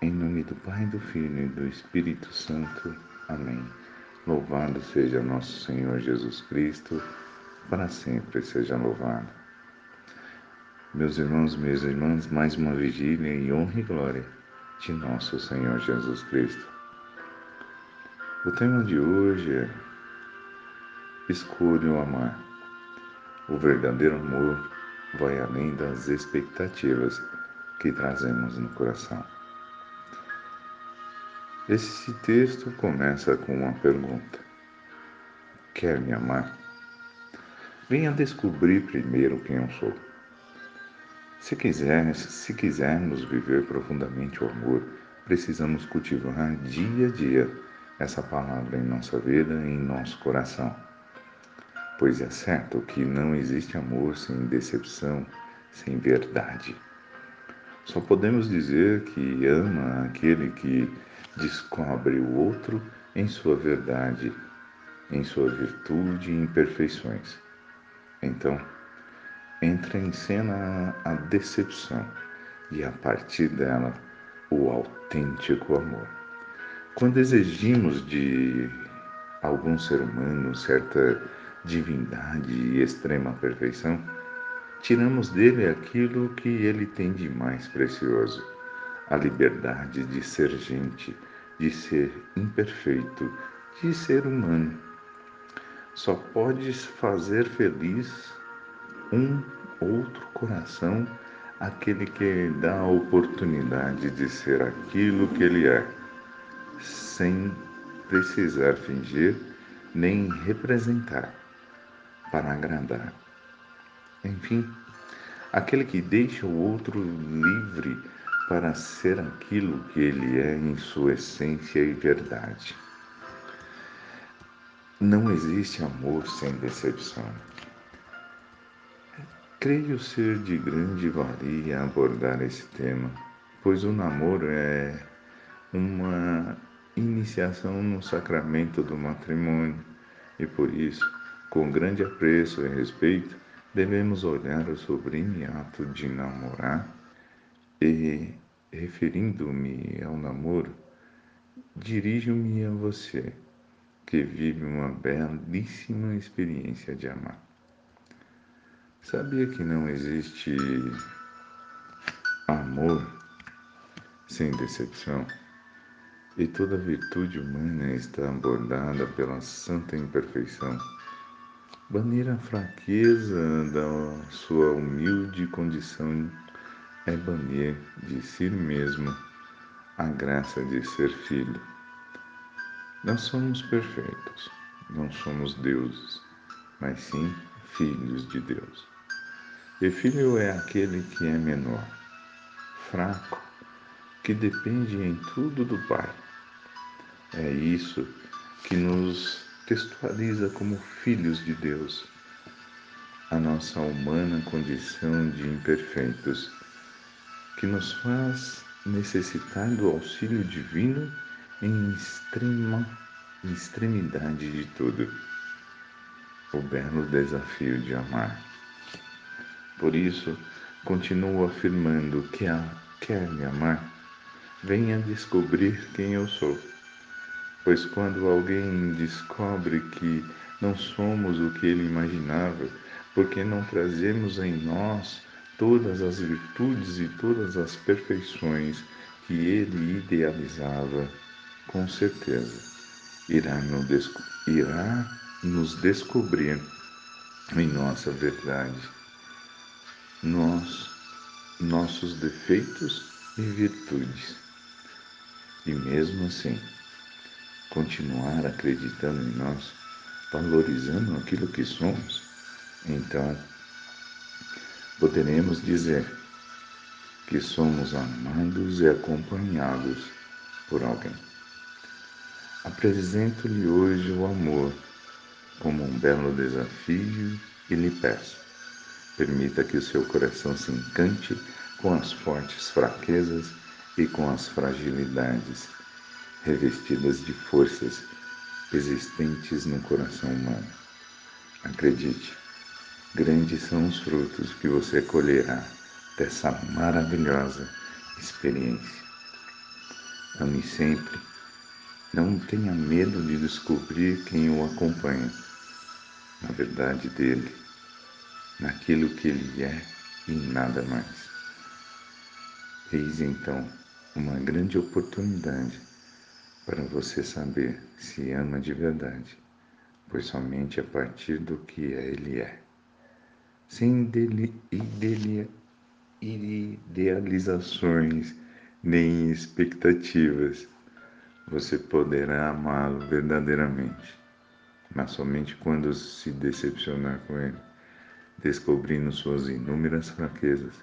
Em nome do Pai, do Filho e do Espírito Santo. Amém. Louvado seja nosso Senhor Jesus Cristo, para sempre seja louvado. Meus irmãos, minhas irmãs, mais uma vigília em honra e glória de nosso Senhor Jesus Cristo. O tema de hoje é Escolho amar. O verdadeiro amor vai além das expectativas que trazemos no coração. Esse texto começa com uma pergunta: Quer me amar? Venha descobrir primeiro quem eu sou. Se, quiser, se quisermos viver profundamente o amor, precisamos cultivar dia a dia essa palavra em nossa vida e em nosso coração. Pois é certo que não existe amor sem decepção, sem verdade. Só podemos dizer que ama aquele que descobre o outro em sua verdade, em sua virtude e imperfeições. Então, entra em cena a decepção e, a partir dela, o autêntico amor. Quando exigimos de algum ser humano certa divindade e extrema perfeição, tiramos dele aquilo que ele tem de mais precioso: a liberdade de ser gente, de ser imperfeito, de ser humano. Só podes fazer feliz um outro coração aquele que dá a oportunidade de ser aquilo que ele é, sem precisar fingir nem representar para agradar. Enfim, aquele que deixa o outro livre para ser aquilo que ele é em sua essência e verdade. Não existe amor sem decepção. Creio ser de grande valia abordar esse tema, pois o namoro é uma iniciação no sacramento do matrimônio e por isso, com grande apreço e respeito, devemos olhar o sublime ato de namorar e, referindo-me ao namoro, dirijo-me a você que vive uma belíssima experiência de amar. Sabia que não existe amor sem decepção? E toda virtude humana está abordada pela santa imperfeição. Banir a fraqueza da sua humilde condição é banir de si mesmo a graça de ser filho. Nós somos perfeitos, não somos deuses, mas sim filhos de Deus. E filho é aquele que é menor, fraco, que depende em tudo do Pai. É isso que nos textualiza como filhos de Deus, a nossa humana condição de imperfeitos, que nos faz necessitar do auxílio divino em extrema em extremidade de tudo. O belo desafio de amar. Por isso, continuo afirmando que a quer me amar, venha descobrir quem eu sou. Pois quando alguém descobre que não somos o que ele imaginava, porque não trazemos em nós todas as virtudes e todas as perfeições que ele idealizava, com certeza irá, no irá nos descobrir em nossa verdade, nós, nossos defeitos e virtudes. E mesmo assim, continuar acreditando em nós, valorizando aquilo que somos, então poderemos dizer que somos amados e acompanhados por alguém. Apresento-lhe hoje o amor como um belo desafio e lhe peço, permita que o seu coração se encante com as fortes fraquezas e com as fragilidades revestidas de forças existentes no coração humano. Acredite, grandes são os frutos que você colherá dessa maravilhosa experiência. Ame sempre. Não tenha medo de descobrir quem o acompanha, na verdade dele, naquilo que ele é e nada mais. Eis então uma grande oportunidade para você saber se ama de verdade, pois somente a partir do que ele é, sem idealizações nem expectativas, você poderá amá-lo verdadeiramente, mas somente quando se decepcionar com ele, descobrindo suas inúmeras fraquezas,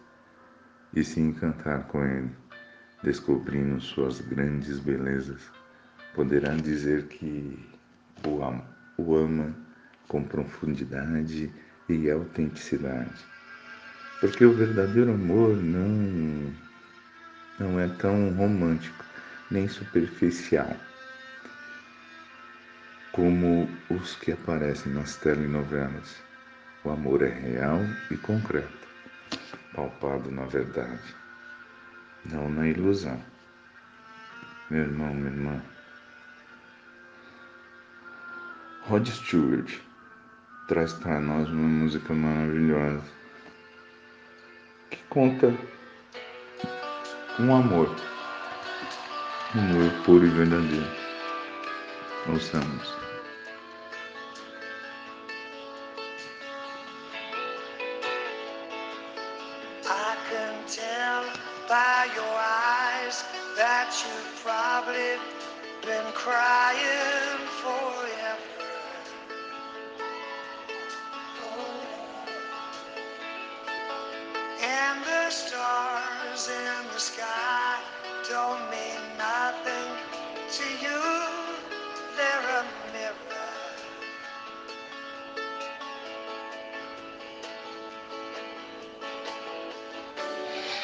e se encantar com ele, descobrindo suas grandes belezas, poderá dizer que o ama, o ama com profundidade e autenticidade. Porque o verdadeiro amor não, não é tão romântico nem superficial como os que aparecem nas telenovelas. O amor é real e concreto, palpado na verdade, não na ilusão. Meu irmão, minha irmã. Rod Stewart traz para nós uma música maravilhosa que conta um amor amor puro e verdadeiro. Ouçamos. I can tell by your eyes that you've probably been crying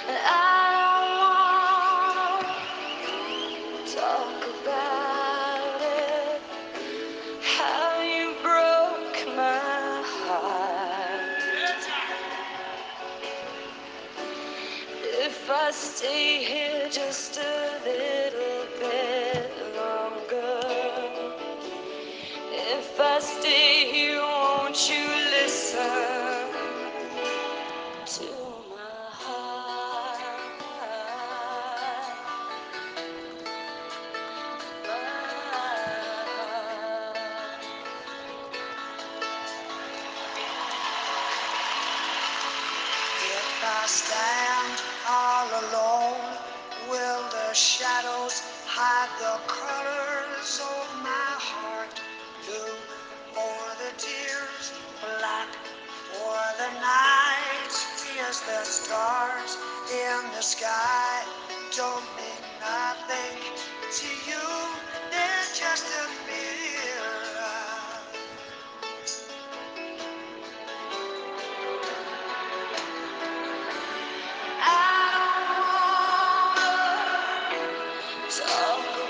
If I stay here just I stand all alone, will the shadows hide the colors of my heart? Blue for the tears, black for the night. Yes, the stars in the sky don't mean nothing to you. They're just a love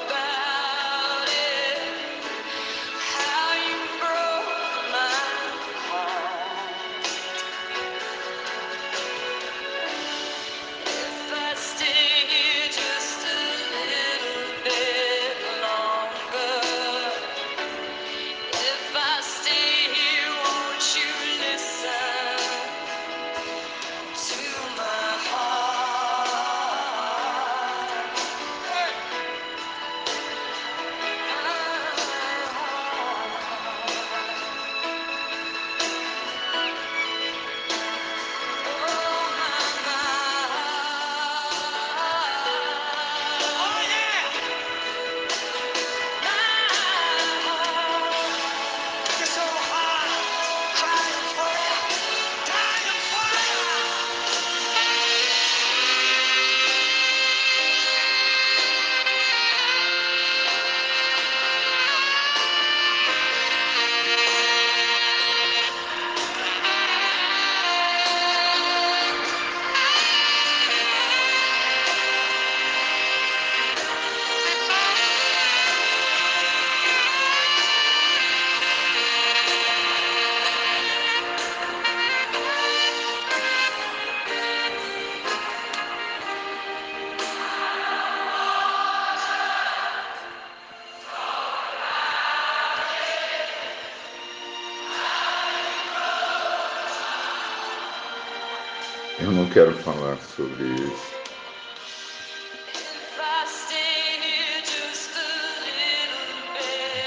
quero falar sobre isso.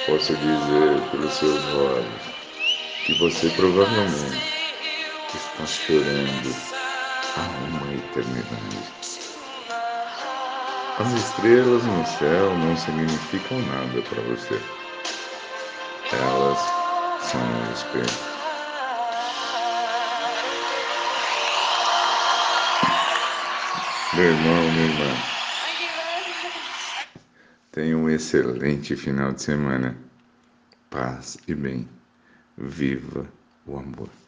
Posso dizer pelos seus olhos que você provavelmente está chorando há uma eternidade. As estrelas no céu não significam nada para você. Elas são um espelho. Meu irmão, minha irmã, tenha um excelente final de semana. Paz e bem. Viva o amor.